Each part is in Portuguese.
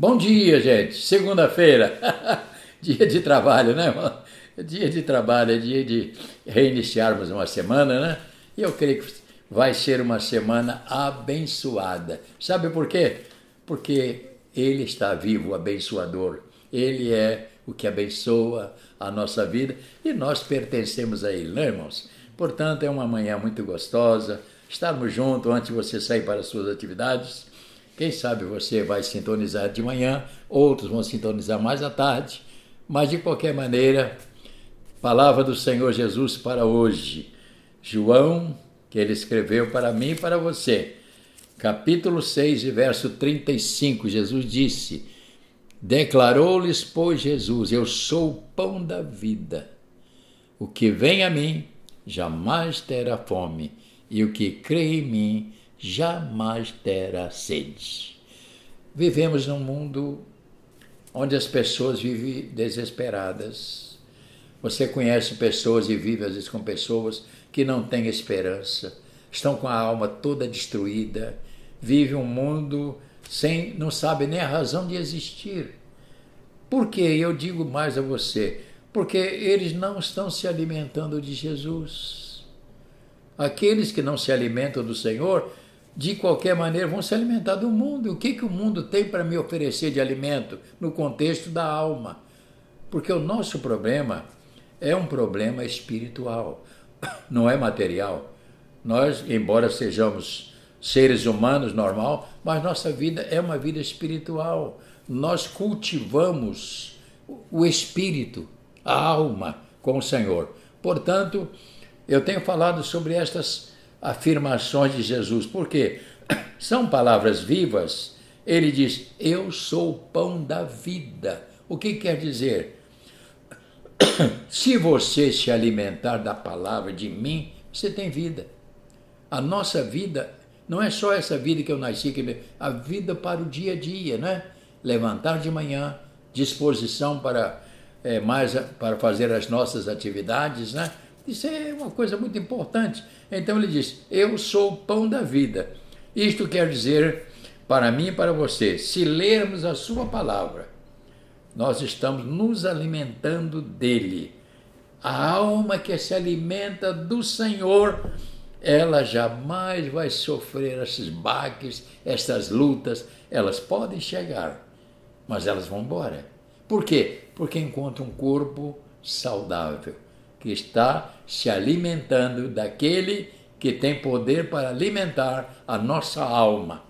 Bom dia, gente. Segunda-feira. dia de trabalho, né? Dia de trabalho, é dia de reiniciarmos uma semana, né? E eu creio que vai ser uma semana abençoada. Sabe por quê? Porque Ele está vivo, o abençoador. Ele é o que abençoa a nossa vida e nós pertencemos a Ele, né, irmãos? Portanto, é uma manhã muito gostosa, estarmos juntos antes de você sair para as suas atividades. Quem sabe você vai sintonizar de manhã, outros vão sintonizar mais à tarde, mas de qualquer maneira, palavra do Senhor Jesus para hoje. João, que ele escreveu para mim e para você. Capítulo 6, verso 35, Jesus disse: Declarou-lhes, pois, Jesus: Eu sou o pão da vida. O que vem a mim jamais terá fome, e o que crê em mim jamais terá sede. Vivemos num mundo onde as pessoas vivem desesperadas. Você conhece pessoas e vive às vezes com pessoas que não têm esperança, estão com a alma toda destruída, vive um mundo sem não sabe nem a razão de existir. Por que eu digo mais a você? Porque eles não estão se alimentando de Jesus. Aqueles que não se alimentam do Senhor de qualquer maneira, vão se alimentar do mundo. O que, que o mundo tem para me oferecer de alimento no contexto da alma? Porque o nosso problema é um problema espiritual, não é material. Nós, embora sejamos seres humanos normal, mas nossa vida é uma vida espiritual. Nós cultivamos o espírito, a alma com o Senhor. Portanto, eu tenho falado sobre estas afirmações de Jesus, porque são palavras vivas. Ele diz: Eu sou o pão da vida. O que quer dizer? Se você se alimentar da palavra de mim, você tem vida. A nossa vida não é só essa vida que eu nasci, a vida para o dia a dia, né? Levantar de manhã, disposição para é, mais para fazer as nossas atividades, né? Isso é uma coisa muito importante. Então ele diz: Eu sou o pão da vida. Isto quer dizer, para mim e para você, se lermos a Sua palavra, nós estamos nos alimentando dele. A alma que se alimenta do Senhor, ela jamais vai sofrer esses baques, essas lutas. Elas podem chegar, mas elas vão embora. Por quê? Porque encontra um corpo saudável que está se alimentando daquele que tem poder para alimentar a nossa alma.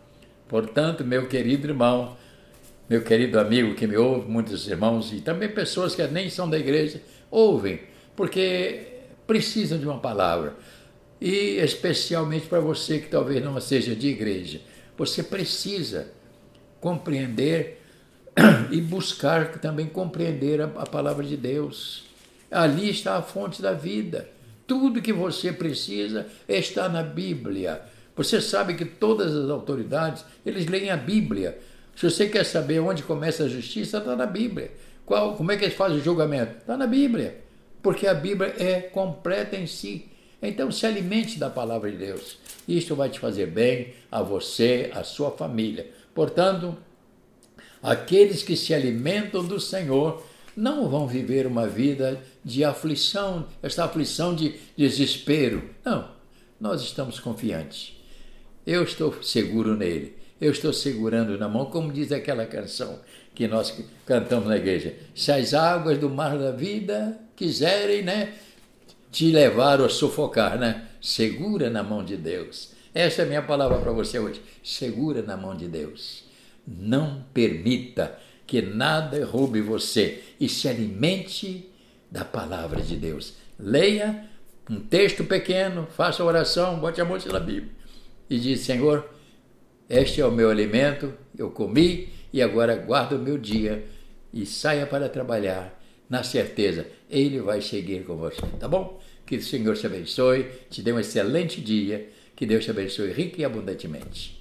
Portanto, meu querido irmão, meu querido amigo que me ouve, muitos irmãos e também pessoas que nem são da igreja, ouvem, porque precisam de uma palavra. E especialmente para você que talvez não seja de igreja, você precisa compreender e buscar também compreender a, palavra de Deus. Ali está a fonte da vida. Tudo que você precisa está na Bíblia. Você sabe que todas as autoridades, eles leem a Bíblia. Se você quer saber onde começa a justiça, está na Bíblia. Qual, como é que eles fazem o julgamento? Está na Bíblia. Porque a Bíblia é completa em si. Então se alimente da palavra de Deus. Isto vai te fazer bem a você, a sua família. Portanto, aqueles que se alimentam do Senhor não vão viver uma vida de aflição, esta aflição de desespero. Não, nós estamos confiantes. Eu estou seguro nele. Eu estou segurando na mão, como diz aquela canção que nós cantamos na igreja. Se as águas do mar da vida quiserem, né, te levar ou sufocar, né? Segura na mão de Deus. Essa é a minha palavra para você hoje. Segura na mão de Deus. Não permita que nada roube você e se alimente da palavra de Deus. Leia um texto pequeno, faça oração, bote a mão na Bíblia e diz: Senhor, este é o meu alimento, eu comi e agora guardo o meu dia e saia para trabalhar na certeza, Ele vai seguir com você, tá bom? Que o Senhor te abençoe, te dê um excelente dia, que Deus te abençoe rica e abundantemente.